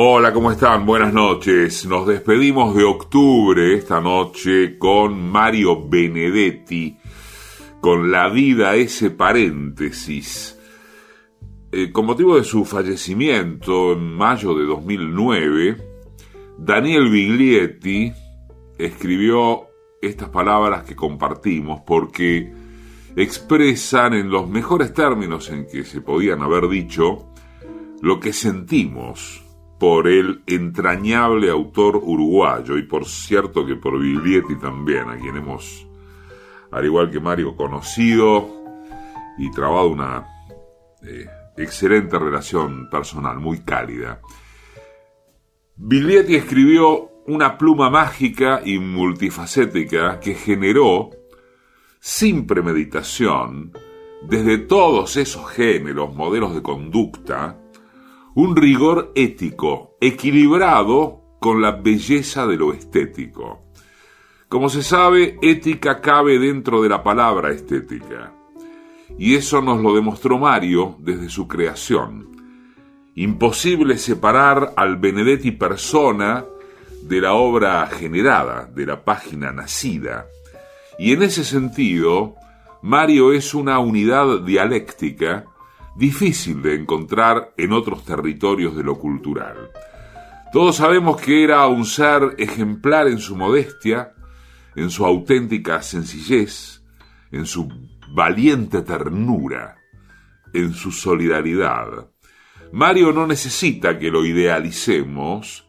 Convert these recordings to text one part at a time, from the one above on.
Hola, ¿cómo están? Buenas noches. Nos despedimos de octubre esta noche con Mario Benedetti, con La vida ese paréntesis. Eh, con motivo de su fallecimiento en mayo de 2009, Daniel Biglietti escribió estas palabras que compartimos porque expresan en los mejores términos en que se podían haber dicho lo que sentimos por el entrañable autor uruguayo y por cierto que por Biglietti también, a quien hemos, al igual que Mario, conocido y trabado una eh, excelente relación personal, muy cálida. Biglietti escribió una pluma mágica y multifacética que generó, sin premeditación, desde todos esos géneros, modelos de conducta, un rigor ético equilibrado con la belleza de lo estético. Como se sabe, ética cabe dentro de la palabra estética. Y eso nos lo demostró Mario desde su creación. Imposible separar al Benedetti persona de la obra generada, de la página nacida. Y en ese sentido, Mario es una unidad dialéctica difícil de encontrar en otros territorios de lo cultural. Todos sabemos que era un ser ejemplar en su modestia, en su auténtica sencillez, en su valiente ternura, en su solidaridad. Mario no necesita que lo idealicemos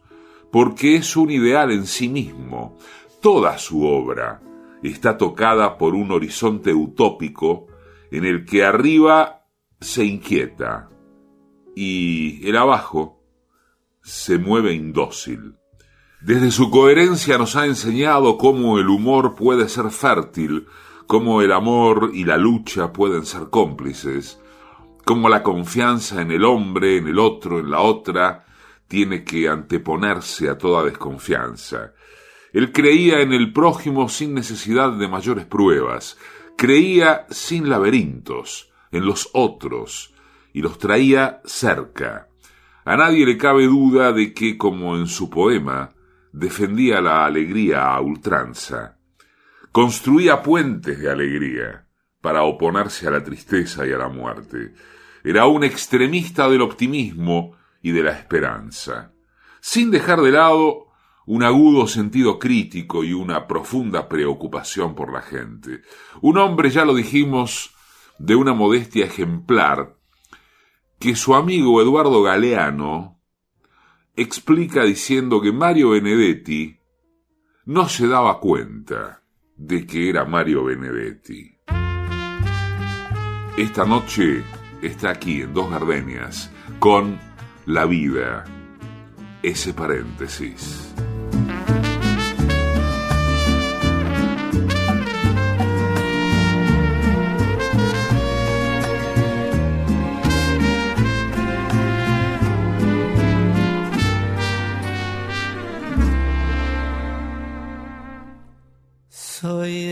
porque es un ideal en sí mismo. Toda su obra está tocada por un horizonte utópico en el que arriba se inquieta y el abajo se mueve indócil. Desde su coherencia nos ha enseñado cómo el humor puede ser fértil, cómo el amor y la lucha pueden ser cómplices, cómo la confianza en el hombre, en el otro, en la otra, tiene que anteponerse a toda desconfianza. Él creía en el prójimo sin necesidad de mayores pruebas, creía sin laberintos, en los otros y los traía cerca. A nadie le cabe duda de que, como en su poema, defendía la alegría a ultranza. Construía puentes de alegría para oponerse a la tristeza y a la muerte. Era un extremista del optimismo y de la esperanza, sin dejar de lado un agudo sentido crítico y una profunda preocupación por la gente. Un hombre, ya lo dijimos, de una modestia ejemplar que su amigo Eduardo Galeano explica diciendo que Mario Benedetti no se daba cuenta de que era Mario Benedetti. Esta noche está aquí en Dos Gardenias con La vida, ese paréntesis.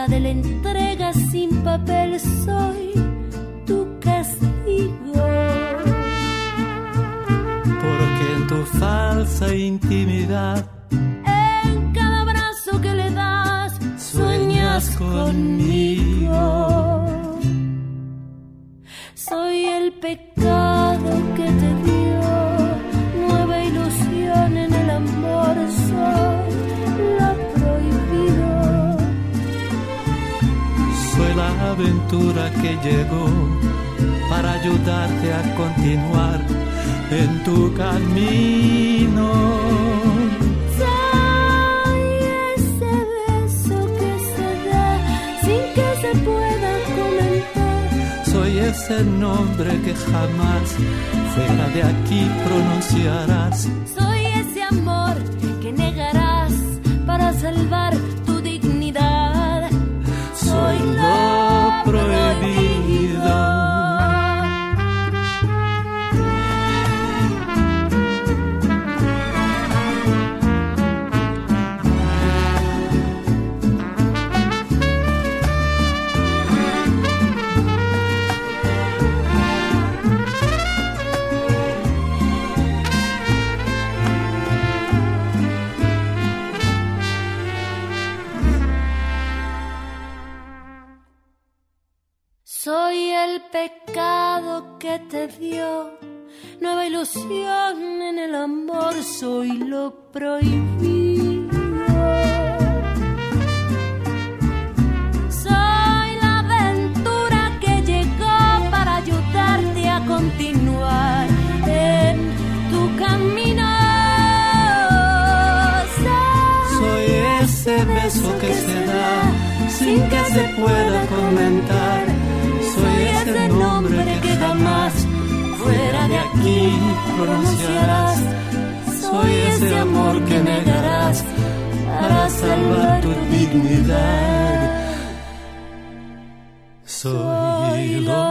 la del sin papel soy tu castigo. Porque en tu falsa intimidad, en cada abrazo que le das, sueñas conmigo. Soy el pecado aventura que llegó para ayudarte a continuar en tu camino. Soy ese beso que se da sin que se pueda comentar. Soy ese nombre que jamás fuera de aquí pronunciarás. Soy ese amor soy lo prohibido. Soy la aventura que llegó para ayudarte a continuar en tu camino. Soy ese beso que se da sin que se pueda comentar. Soy ese nombre que jamás fuera de aquí pronunciarás. Soy ese amor que negarás para salvar tu dignidad. Soy lo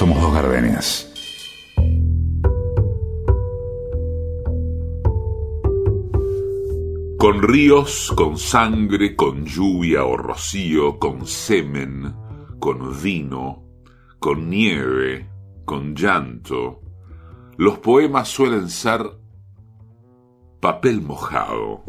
Somos dos gardenias. Con ríos, con sangre, con lluvia o rocío, con semen, con vino, con nieve, con llanto, los poemas suelen ser papel mojado.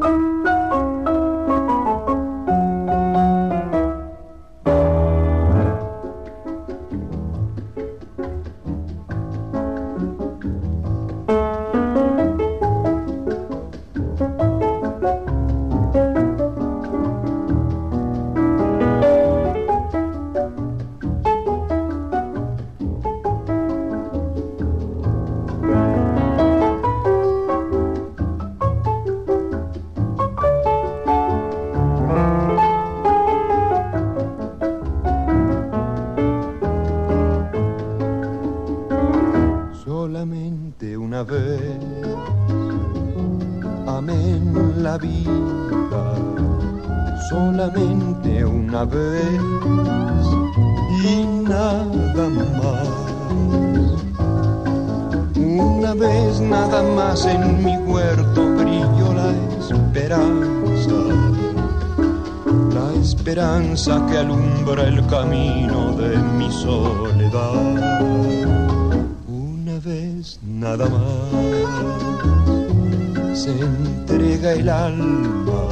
El alma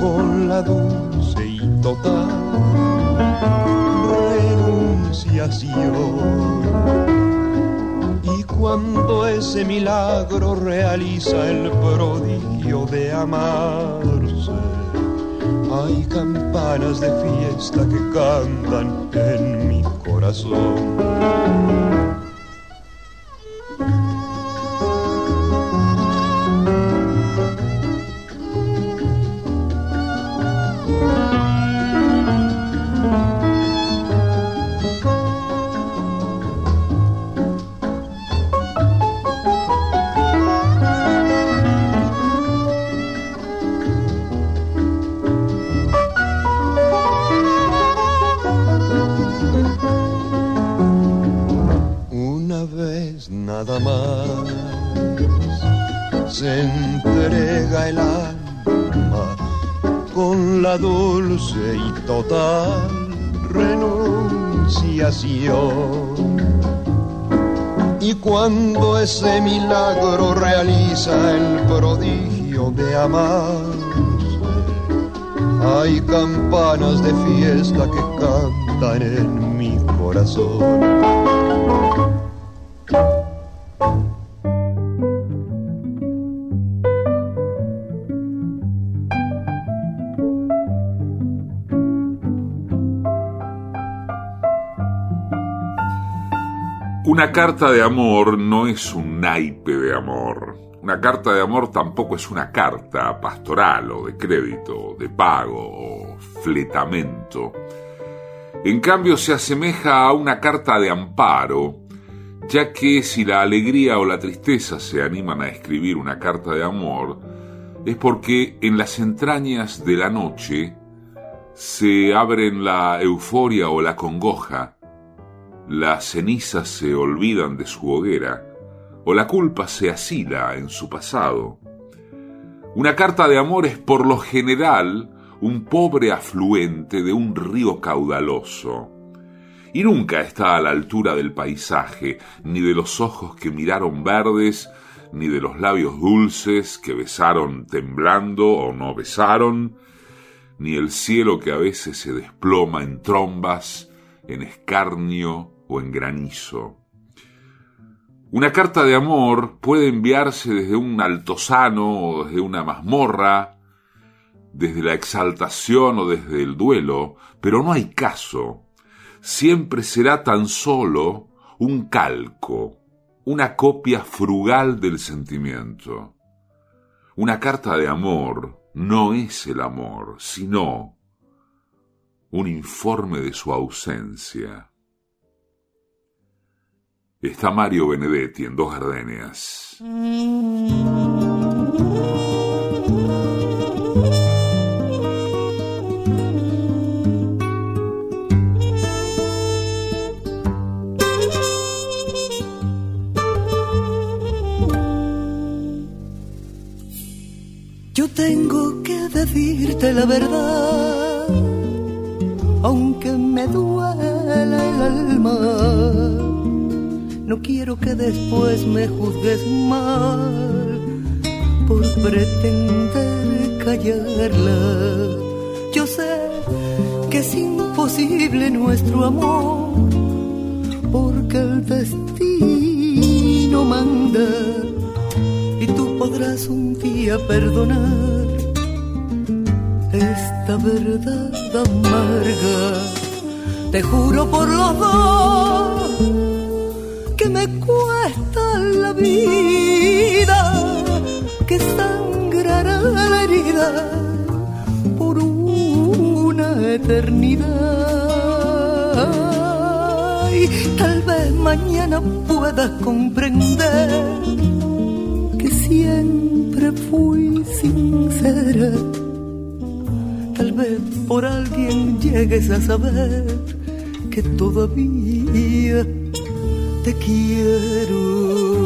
con la dulce y total renunciación. Y cuando ese milagro realiza el prodigio de amarse, hay campanas de fiesta que cantan en mi corazón. Y cuando ese milagro realiza el prodigio de amarse, hay campanas de fiesta que cantan en mi corazón. Una carta de amor no es un naipe de amor. Una carta de amor tampoco es una carta pastoral o de crédito, de pago o fletamento. En cambio se asemeja a una carta de amparo, ya que si la alegría o la tristeza se animan a escribir una carta de amor, es porque en las entrañas de la noche se abren la euforia o la congoja, las cenizas se olvidan de su hoguera, o la culpa se asila en su pasado. Una carta de amor es por lo general un pobre afluente de un río caudaloso, y nunca está a la altura del paisaje, ni de los ojos que miraron verdes, ni de los labios dulces que besaron temblando o no besaron, ni el cielo que a veces se desploma en trombas, en escarnio o en granizo. Una carta de amor puede enviarse desde un altozano o desde una mazmorra, desde la exaltación o desde el duelo, pero no hay caso. Siempre será tan solo un calco, una copia frugal del sentimiento. Una carta de amor no es el amor, sino un informe de su ausencia está Mario Benedetti en Dos Gardenias. Yo tengo que decirte la verdad, aunque me duela el alma no quiero que después me juzgues mal por pretender callarla. Yo sé que es imposible nuestro amor porque el destino manda y tú podrás un día perdonar esta verdad amarga. Te juro por los dos me cuesta la vida, que sangrará la herida por una eternidad. Tal vez mañana puedas comprender que siempre fui sincera. Tal vez por alguien llegues a saber que todavía te quiero.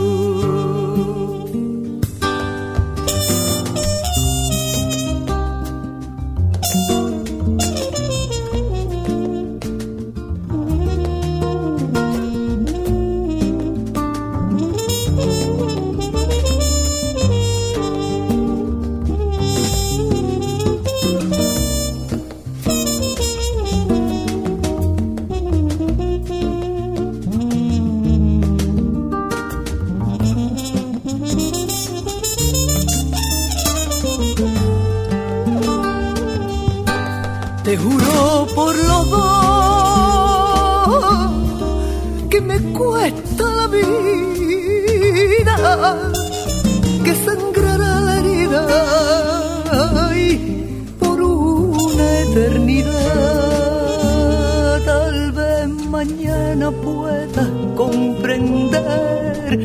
mañana puedas comprender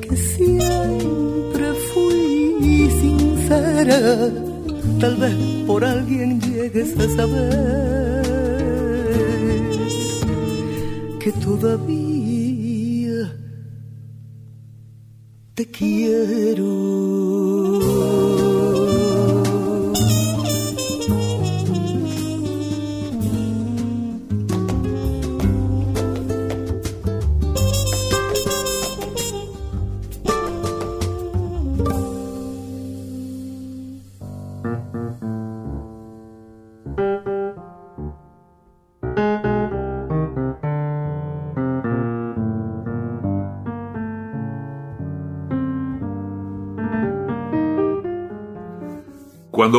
que siempre fui sincera, tal vez por alguien llegues a saber que todavía te quiero.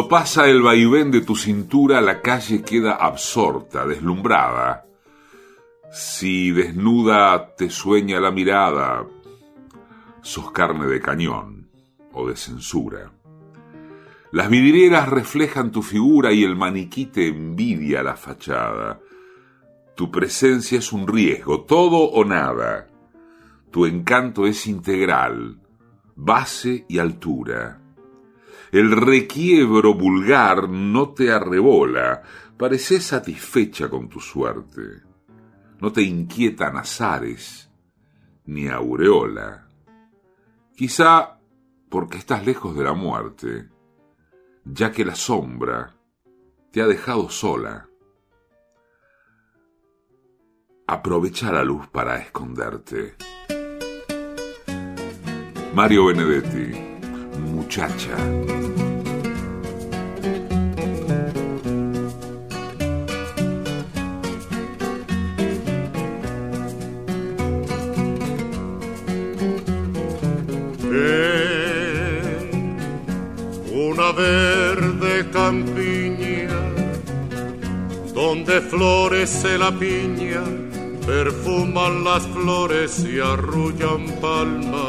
Pasa el vaivén de tu cintura, la calle queda absorta, deslumbrada. Si desnuda te sueña la mirada, sos carne de cañón o de censura. Las vidrieras reflejan tu figura y el maniquí te envidia la fachada. Tu presencia es un riesgo, todo o nada. Tu encanto es integral, base y altura. El requiebro vulgar no te arrebola, pareces satisfecha con tu suerte. No te inquietan azares ni aureola. Quizá porque estás lejos de la muerte, ya que la sombra te ha dejado sola. Aprovecha la luz para esconderte. Mario Benedetti, muchacha. una verde campiña donde florece la piña, perfuman las flores y arrullan palmas.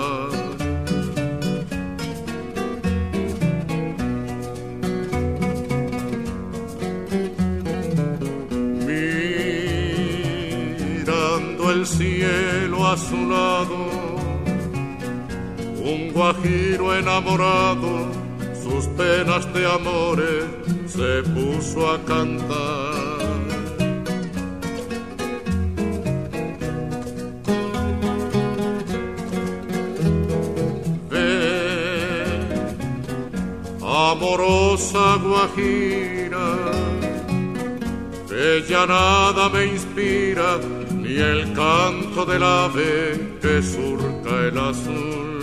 Cielo azulado, un guajiro enamorado sus penas de amores se puso a cantar. Amorosa guajira, que ya nada me inspira, ni el canto del ave que surca el azul.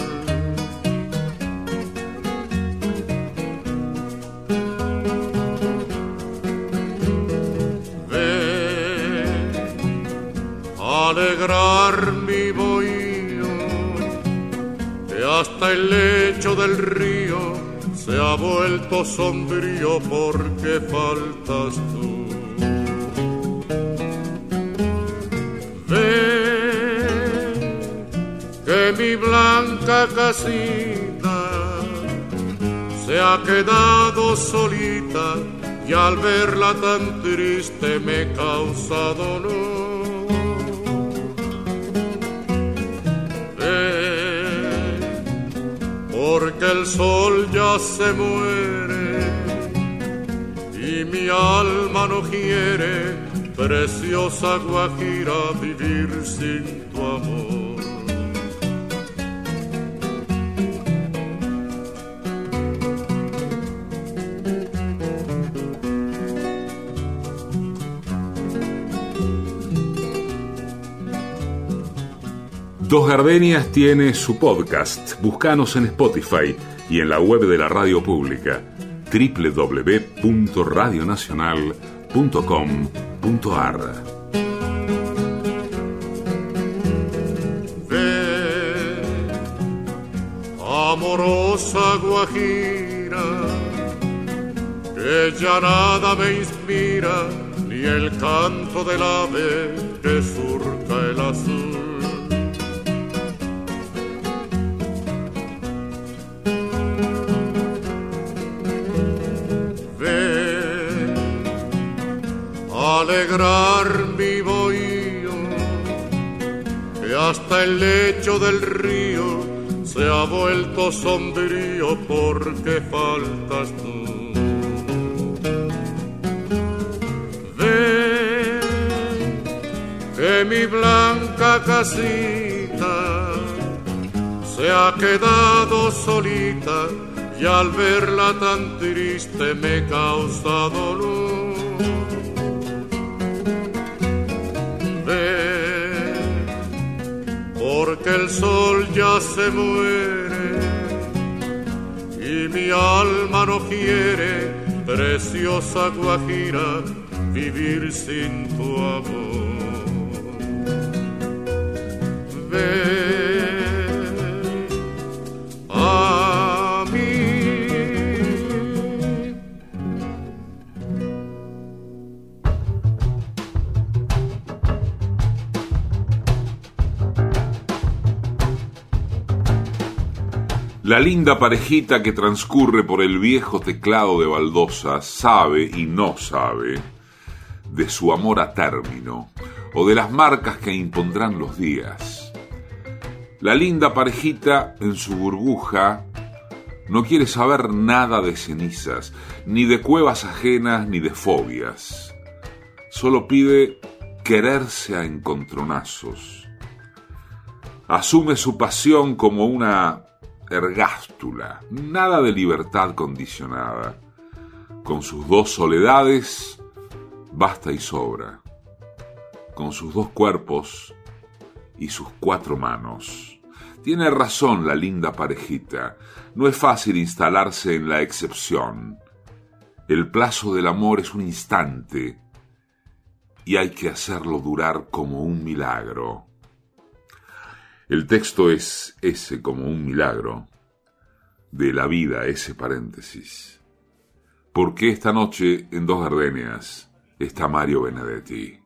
alegrar mi bohío, que hasta el lecho del río se ha vuelto sombrío porque faltas tú. Que mi blanca casita se ha quedado solita y al verla tan triste me causa dolor. porque el sol ya se muere y mi alma no quiere, preciosa Guajira, vivir sin tu amor. Dos Gardenias tiene su podcast. Búscanos en Spotify y en la web de la radio pública www.radionacional.com.ar. amorosa Guajira, que ya nada me inspira, ni el canto del ave que surca el azul alegrar mi bohío, que hasta el lecho del río se ha vuelto sombrío porque faltas tú. Ven, que mi blanca casita se ha quedado solita y al verla tan triste me causa dolor. Porque el sol ya se muere y mi alma no quiere, preciosa Guajira, vivir sin tu amor. La linda parejita que transcurre por el viejo teclado de baldosa sabe y no sabe de su amor a término o de las marcas que impondrán los días. La linda parejita en su burbuja no quiere saber nada de cenizas, ni de cuevas ajenas, ni de fobias. Solo pide quererse a encontronazos. Asume su pasión como una ergástula, nada de libertad condicionada. Con sus dos soledades, basta y sobra. Con sus dos cuerpos y sus cuatro manos. Tiene razón la linda parejita. No es fácil instalarse en la excepción. El plazo del amor es un instante y hay que hacerlo durar como un milagro. El texto es ese como un milagro de la vida, ese paréntesis. Porque esta noche en Dos Gardenias está Mario Benedetti.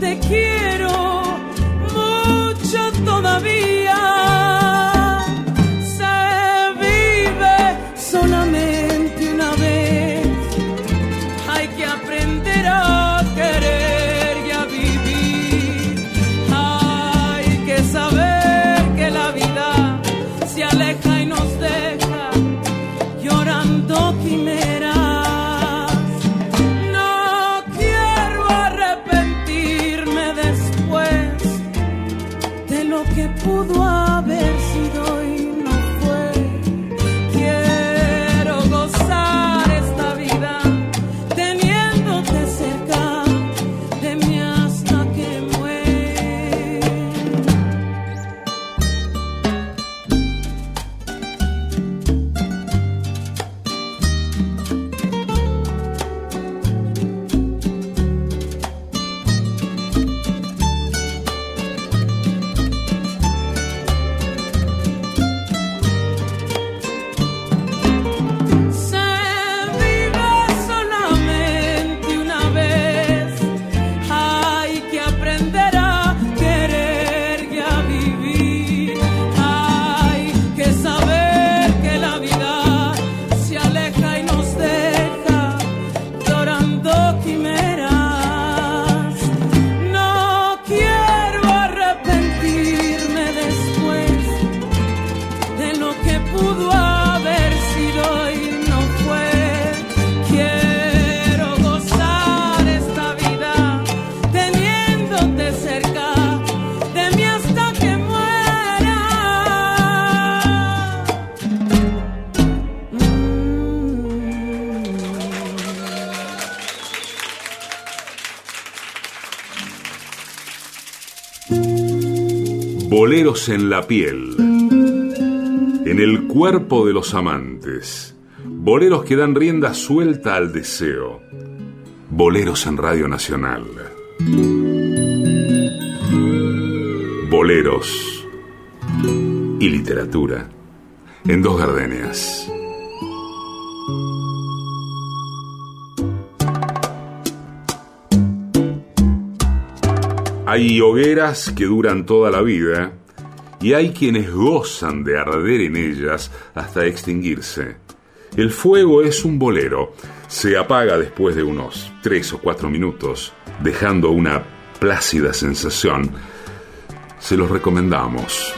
Te quiero En la piel. En el cuerpo de los amantes. Boleros que dan rienda suelta al deseo. Boleros en Radio Nacional. Boleros y literatura en dos gardenias. Hay hogueras que duran toda la vida y hay quienes gozan de arder en ellas hasta extinguirse. El fuego es un bolero, se apaga después de unos tres o cuatro minutos, dejando una plácida sensación. Se los recomendamos.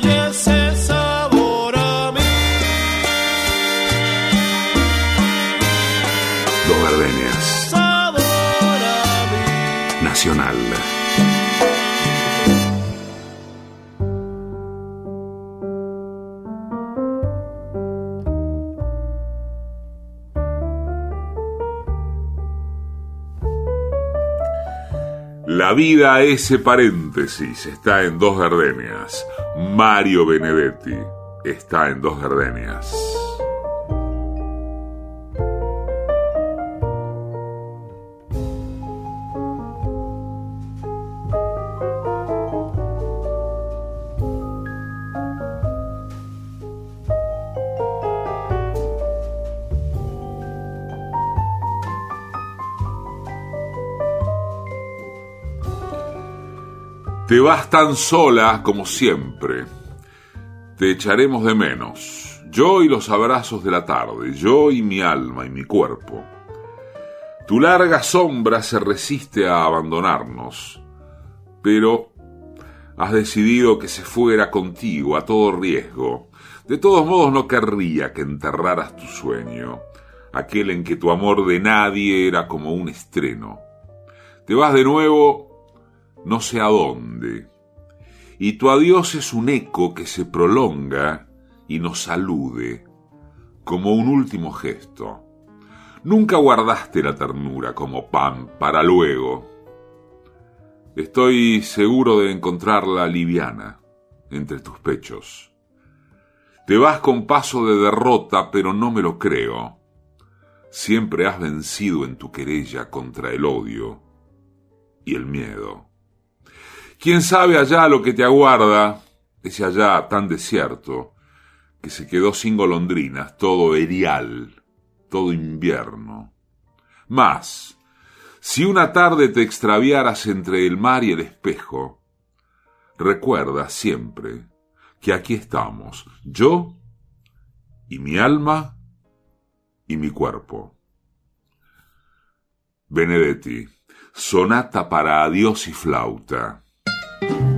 La vida, ese paréntesis, está en dos gardenias. Mario Benedetti está en dos gardenias. Te vas tan sola como siempre. Te echaremos de menos. Yo y los abrazos de la tarde, yo y mi alma y mi cuerpo. Tu larga sombra se resiste a abandonarnos, pero has decidido que se fuera contigo a todo riesgo. De todos modos no querría que enterraras tu sueño, aquel en que tu amor de nadie era como un estreno. Te vas de nuevo no sé a dónde, y tu adiós es un eco que se prolonga y nos salude, como un último gesto. Nunca guardaste la ternura como pan para luego. Estoy seguro de encontrarla liviana entre tus pechos. Te vas con paso de derrota, pero no me lo creo. Siempre has vencido en tu querella contra el odio y el miedo. ¿Quién sabe allá lo que te aguarda? Ese allá tan desierto, que se quedó sin golondrinas, todo erial, todo invierno. Más, si una tarde te extraviaras entre el mar y el espejo, recuerda siempre que aquí estamos, yo y mi alma y mi cuerpo. Benedetti, sonata para adiós y flauta. Amor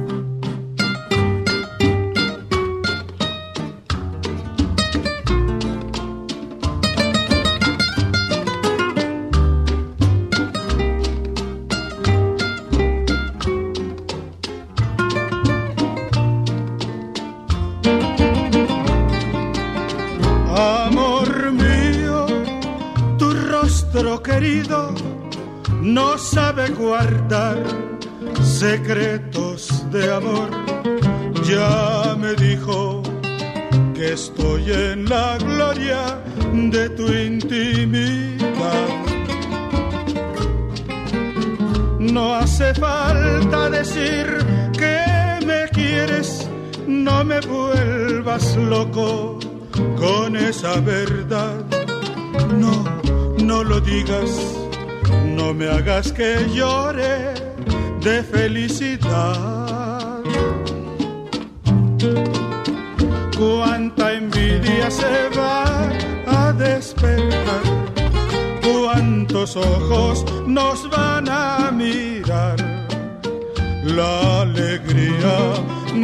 La alegría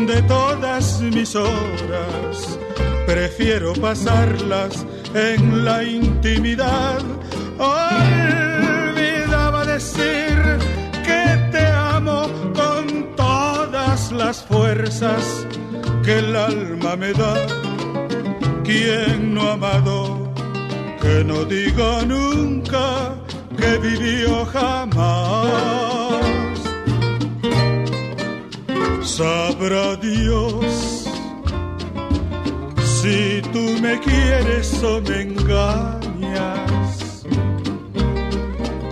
de todas mis horas, prefiero pasarlas en la intimidad. Olvidaba decir las fuerzas que el alma me da. Quien no ha amado, que no diga nunca que vivió jamás. Sabrá Dios si tú me quieres o me engañas.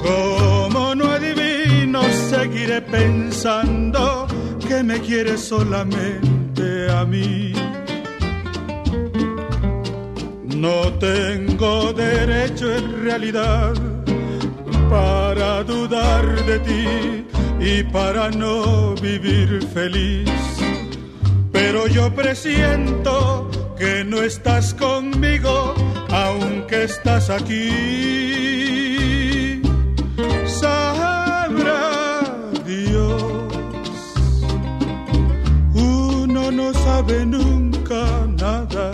Como no adivino, seguiré pensando que me quieres solamente a mí. No tengo derecho en realidad para dudar de ti y para no vivir feliz. Pero yo presiento que no estás conmigo, aunque estás aquí. Sabrá Dios no sabe nunca nada.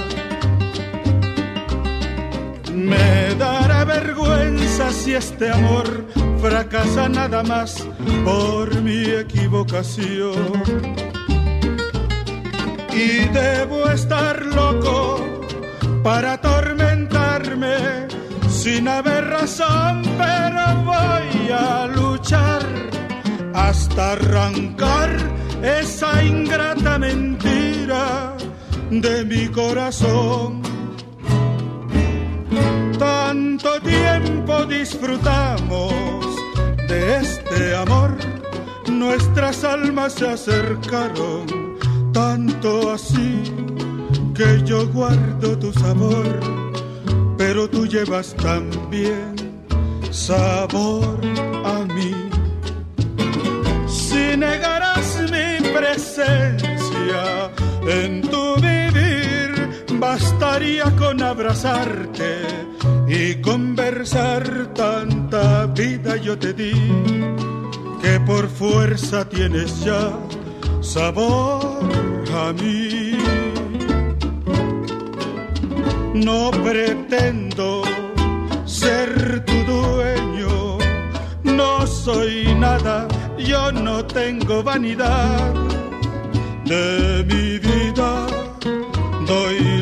Me dará vergüenza si este amor fracasa nada más por mi equivocación. Y debo estar loco para atormentarme sin haber razón, pero voy a luchar hasta arrancar esa ingrata mentira de mi corazón. Tanto tiempo disfrutamos de este amor, nuestras almas se acercaron, tanto así que yo guardo tu sabor, pero tú llevas también sabor a mí. Si negarás mi presencia en tu vivir, bastaría con abrazarte y conversar tanta vida yo te di que por fuerza tienes ya sabor a mí. No pretendo ser tu dueño, no soy nada, yo no tengo vanidad de mi vida, doy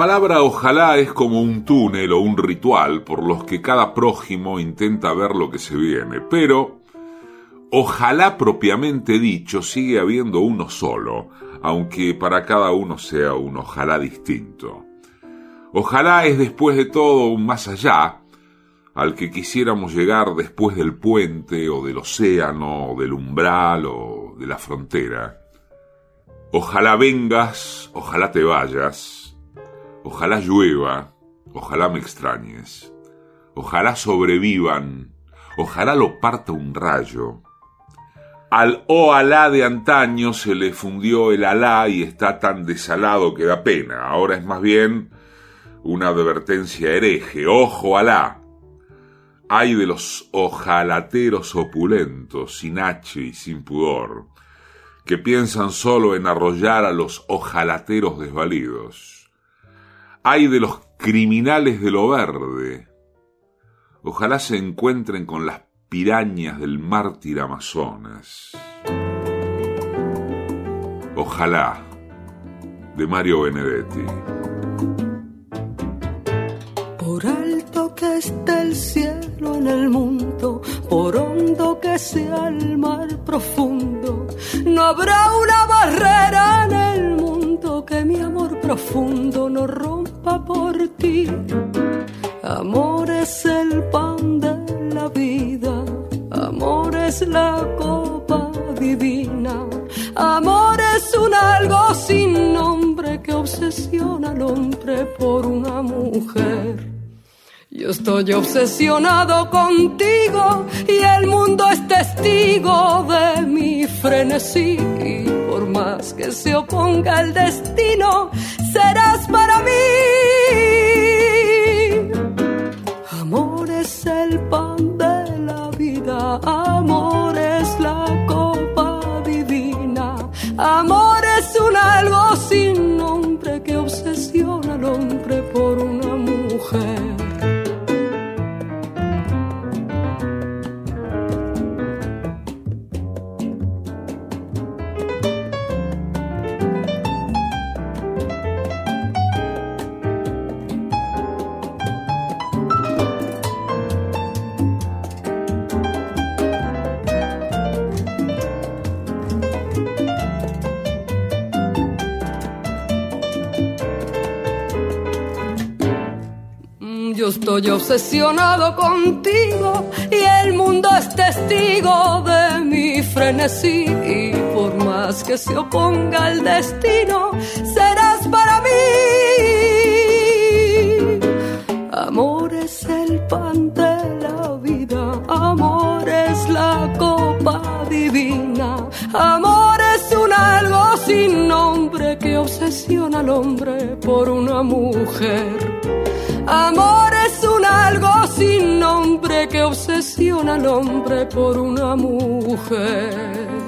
Palabra ojalá es como un túnel o un ritual por los que cada prójimo intenta ver lo que se viene, pero ojalá propiamente dicho sigue habiendo uno solo, aunque para cada uno sea un ojalá distinto. Ojalá es después de todo un más allá, al que quisiéramos llegar después del puente o del océano o del umbral o de la frontera. Ojalá vengas, ojalá te vayas, Ojalá llueva, ojalá me extrañes, ojalá sobrevivan, ojalá lo parta un rayo. Al oh alá de antaño se le fundió el alá y está tan desalado que da pena. Ahora es más bien una advertencia hereje. Ojo alá. Hay de los ojalateros opulentos, sin H y sin pudor, que piensan solo en arrollar a los ojalateros desvalidos hay de los criminales de lo verde. Ojalá se encuentren con las pirañas del mártir Amazonas. Ojalá, de Mario Benedetti. Por alto que esté el cielo en el mundo, por hondo que sea el mar profundo, no habrá una barrera en el mundo que mi amor profundo no rompa por ti. Amor es el pan de la vida, amor es la copa divina, amor es un algo sin nombre que obsesiona al hombre por una mujer. Yo estoy obsesionado contigo y el mundo es testigo de mi frenesí. Y por más que se oponga el destino, serás para mí. Amor es el pan de la vida, amor es la copa divina, amor estoy obsesionado contigo y el mundo es testigo de mi frenesí. Y por más que se oponga el destino, serás para mí. Amor es el pan de la vida, amor es la copa divina, amor es un algo sin nombre que obsesiona al hombre por una mujer. Amor algo sin nombre que obsesiona al hombre por una mujer.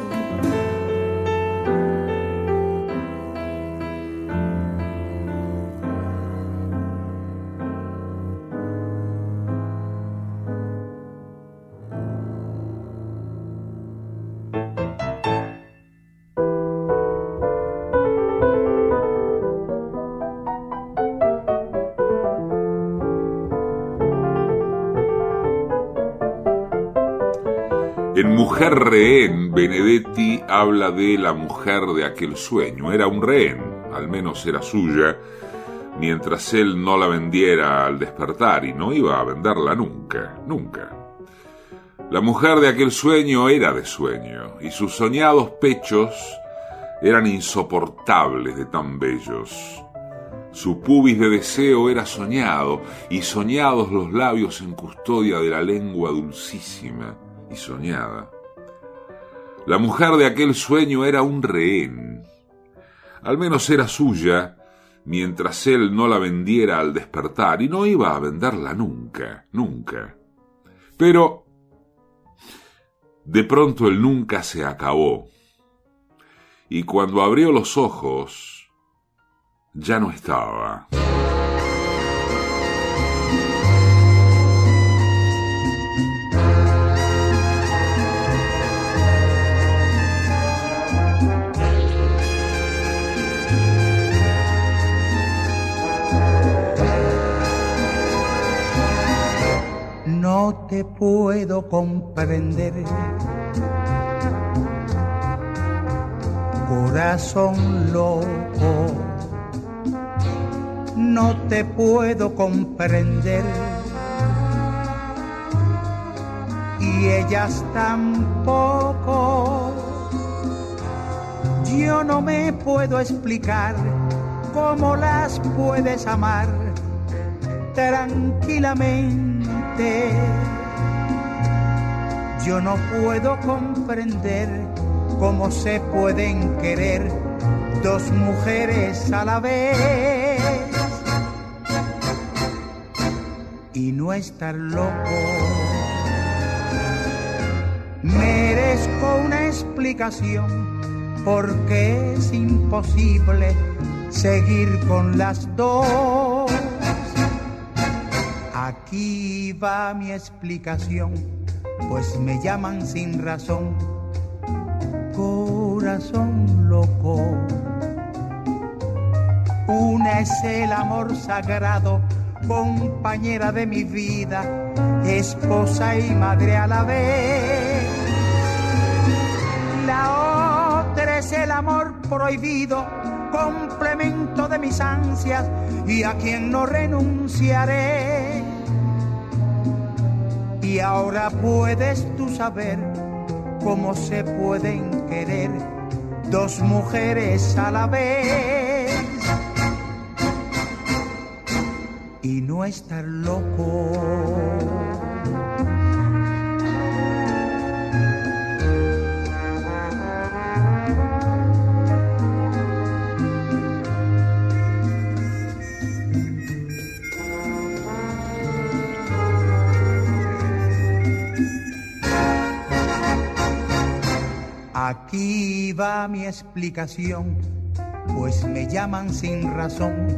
Rehén, Benedetti habla de la mujer de aquel sueño. Era un rehén, al menos era suya, mientras él no la vendiera al despertar y no iba a venderla nunca, nunca. La mujer de aquel sueño era de sueño y sus soñados pechos eran insoportables de tan bellos. Su pubis de deseo era soñado y soñados los labios en custodia de la lengua dulcísima y soñada. La mujer de aquel sueño era un rehén. Al menos era suya, mientras él no la vendiera al despertar, y no iba a venderla nunca, nunca. Pero de pronto el nunca se acabó, y cuando abrió los ojos, ya no estaba. No te puedo comprender. Corazón loco, no te puedo comprender. Y ellas tampoco. Yo no me puedo explicar cómo las puedes amar tranquilamente yo no puedo comprender cómo se pueden querer dos mujeres a la vez y no estar loco. Merezco una explicación porque es imposible seguir con las dos. Aquí va mi explicación, pues me llaman sin razón, corazón loco. Una es el amor sagrado, compañera de mi vida, esposa y madre a la vez. La otra es el amor prohibido, complemento de mis ansias y a quien no renunciaré y ahora puedes tú saber cómo se pueden querer dos mujeres a la vez y no estar loco. Aquí va mi explicación, pues me llaman sin razón,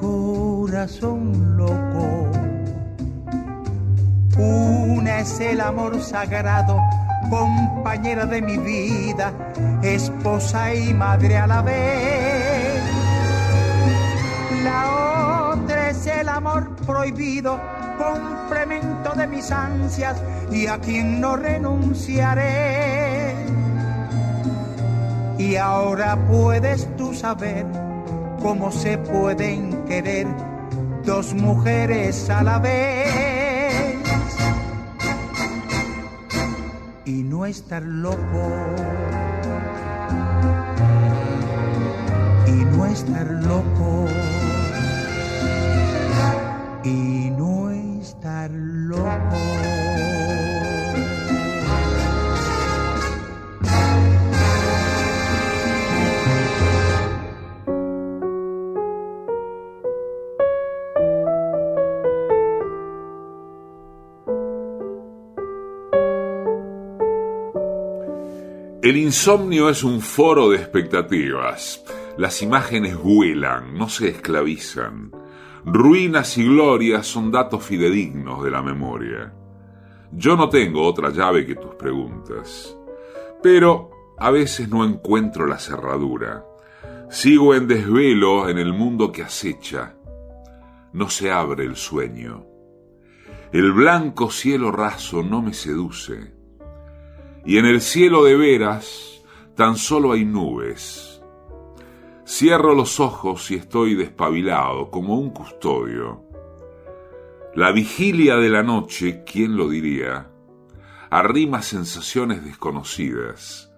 corazón loco. Una es el amor sagrado, compañera de mi vida, esposa y madre a la vez. La otra es el amor prohibido, complemento de mis ansias y a quien no renunciaré y ahora puedes tú saber cómo se pueden querer dos mujeres a la vez. Y no estar loco. Y no estar loco. Y no estar loco. El insomnio es un foro de expectativas. Las imágenes vuelan, no se esclavizan. Ruinas y glorias son datos fidedignos de la memoria. Yo no tengo otra llave que tus preguntas. Pero a veces no encuentro la cerradura. Sigo en desvelo en el mundo que acecha. No se abre el sueño. El blanco cielo raso no me seduce y en el cielo de veras tan solo hay nubes. Cierro los ojos y estoy despabilado como un custodio. La vigilia de la noche, ¿quién lo diría? Arrima sensaciones desconocidas.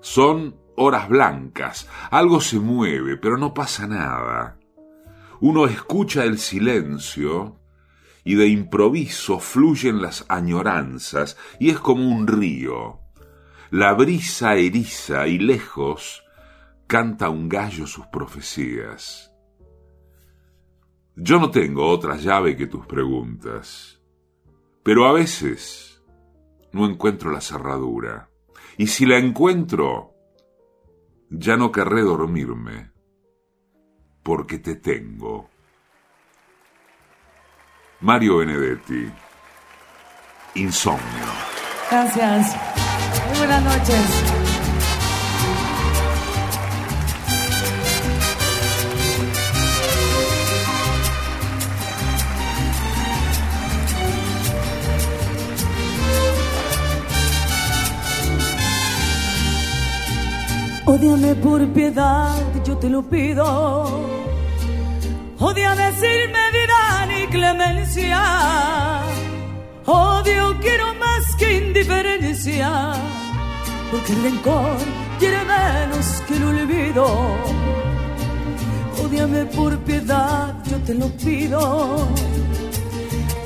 Son horas blancas, algo se mueve, pero no pasa nada. Uno escucha el silencio y de improviso fluyen las añoranzas y es como un río. La brisa eriza y lejos canta un gallo sus profecías. Yo no tengo otra llave que tus preguntas, pero a veces no encuentro la cerradura, y si la encuentro, ya no querré dormirme, porque te tengo. Mario Benedetti. Insomnio. Gracias. Buenas noches. Odiame por piedad, yo te lo pido Odia decir medida ni clemencia. Odio quiero más que indiferencia. Porque el rencor quiere menos que el olvido. Odiame por piedad, yo te lo pido.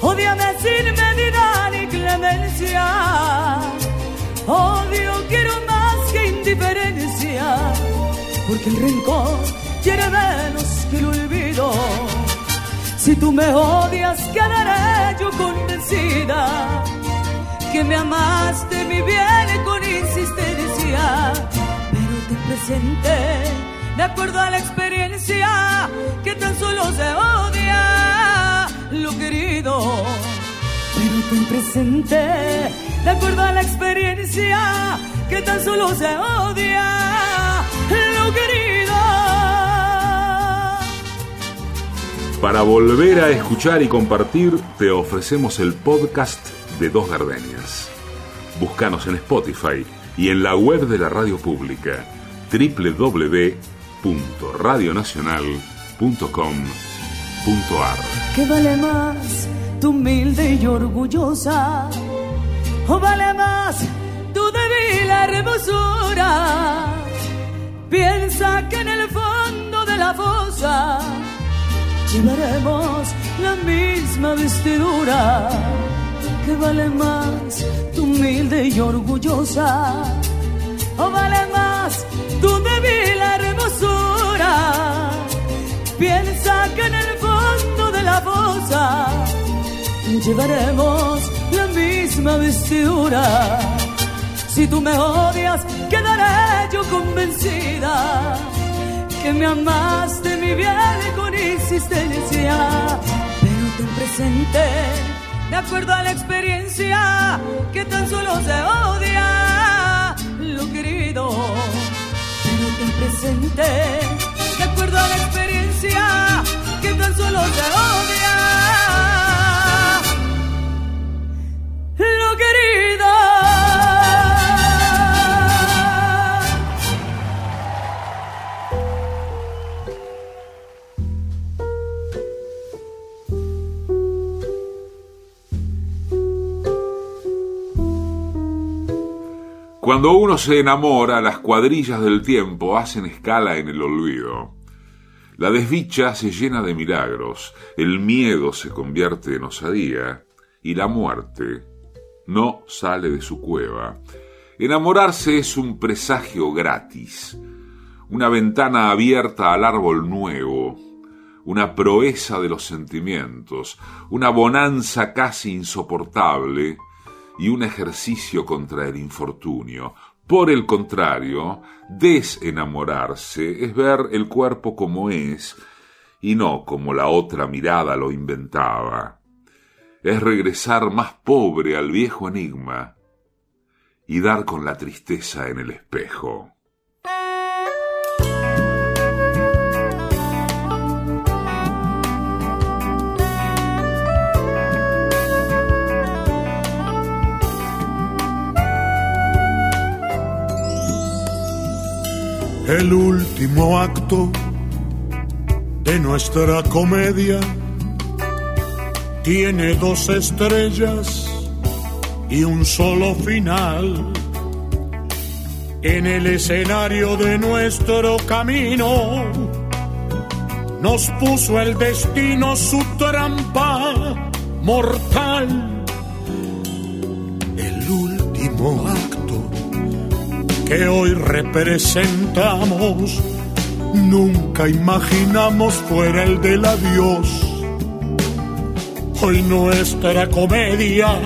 Odiame sin medida ni clemencia. Odio quiero más que indiferencia. Porque el rencor quiere menos que el olvido. Si tú me odias, quedaré yo convencida que me amaste mi bien con insistencia. Pero te presenté de acuerdo a la experiencia que tan solo se odia lo querido. Pero te presenté de acuerdo a la experiencia que tan solo se odia lo querido. Para volver a escuchar y compartir, te ofrecemos el podcast de Dos Gardenias. Búscanos en Spotify y en la web de la radio pública www.radionacional.com.ar. ¿Qué vale más tu humilde y orgullosa? ¿O vale más tu débil hermosura? Piensa que en el fondo de la fosa llevaremos la misma vestidura que vale más tu humilde y orgullosa. O vale más tu débil hermosura. Piensa que en el fondo de la fosa llevaremos la misma vestidura. Si tú me odias quedaré yo convencida que me amaste mi bien con insistencia, pero ten presente, de acuerdo a la experiencia, que tan solo se odia lo querido, pero ten presente, de acuerdo a la experiencia, que tan solo se odia lo querido. Cuando uno se enamora, las cuadrillas del tiempo hacen escala en el olvido. La desdicha se llena de milagros, el miedo se convierte en osadía y la muerte no sale de su cueva. Enamorarse es un presagio gratis, una ventana abierta al árbol nuevo, una proeza de los sentimientos, una bonanza casi insoportable y un ejercicio contra el infortunio. Por el contrario, desenamorarse es ver el cuerpo como es y no como la otra mirada lo inventaba. Es regresar más pobre al viejo enigma y dar con la tristeza en el espejo. El último acto de nuestra comedia tiene dos estrellas y un solo final. En el escenario de nuestro camino nos puso el destino su trampa mortal. El último acto que hoy representamos nunca imaginamos fuera el del adiós. Hoy nuestra comedia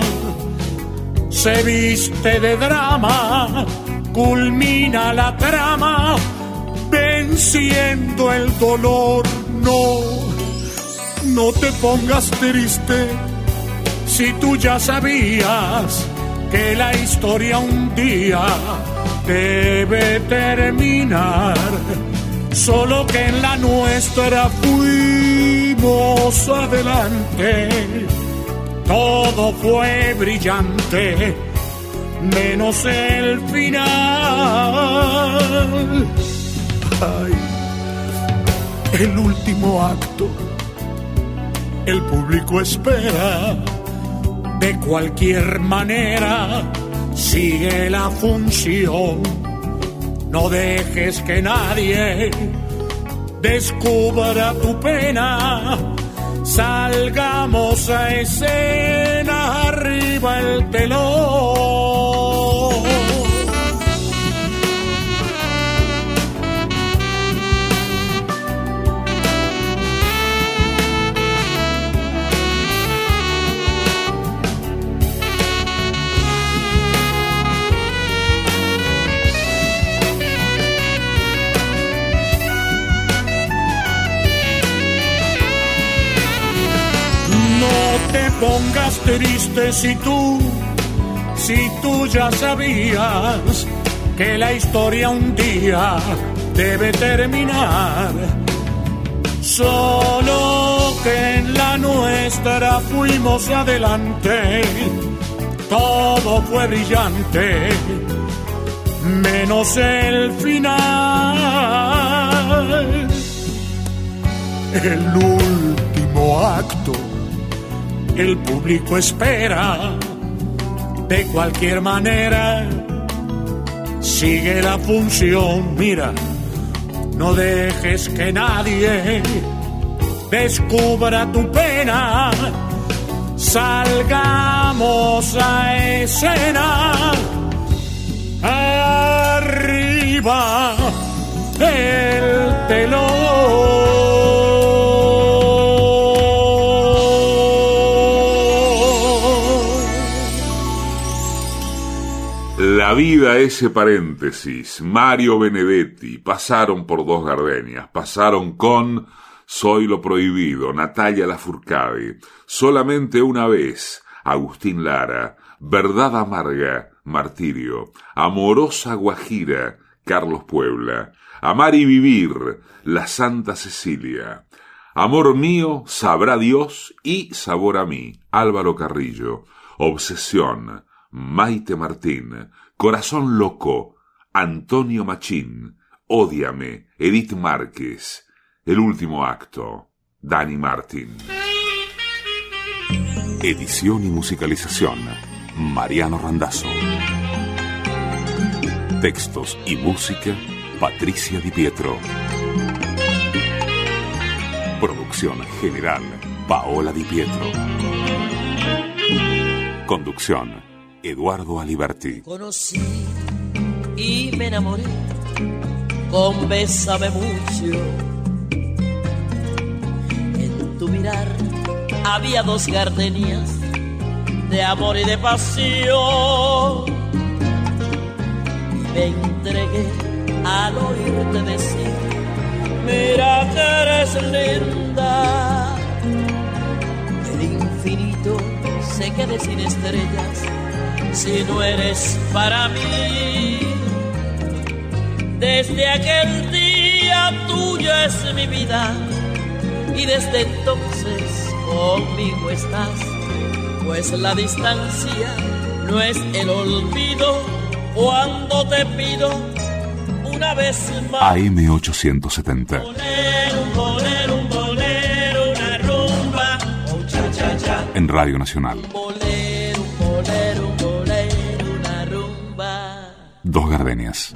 se viste de drama, culmina la trama, venciendo el dolor. No, no te pongas triste si tú ya sabías que la historia un día debe terminar. Solo que en la nuestra fuimos adelante todo fue brillante, menos el final. Ay, el último acto, el público espera, de cualquier manera, sigue la función. No dejes que nadie descubra tu pena Salgamos a escena arriba el telón. Pongas triste si tú, si tú ya sabías que la historia un día debe terminar. Solo que en la nuestra fuimos adelante, todo fue brillante, menos el final. El último acto el público espera. De cualquier manera, sigue la función. Mira, no dejes que nadie descubra tu pena. Salgamos a escena. Arriba el telón. Vida ese paréntesis. Mario Benedetti. Pasaron por dos gardenias. Pasaron con Soy lo prohibido. Natalia Lafourcade. Solamente una vez. Agustín Lara. Verdad amarga. Martirio. Amorosa Guajira. Carlos Puebla. Amar y vivir. La Santa Cecilia. Amor mío, sabrá Dios y sabor a mí. Álvaro Carrillo. Obsesión. Maite Martín, Corazón Loco, Antonio Machín, Ódiame, Edith Márquez, El Último Acto, Dani Martín. Edición y musicalización, Mariano Randazzo. Textos y música, Patricia Di Pietro. Producción general, Paola Di Pietro. Conducción, Eduardo Aliberti. Conocí y me enamoré con Bésame mucho. En tu mirar había dos gardenias de amor y de pasión. Y me entregué al oírte decir, mira que eres linda. El infinito se quede sin estrellas si no eres para mí. Desde aquel día tuya es mi vida y desde entonces conmigo estás, pues la distancia no es el olvido cuando te pido una vez más. AM870. Un bolero, un bolero, una rumba, un cha cha cha. En Radio Nacional. Un bolero, un bolero, Dos gardenias.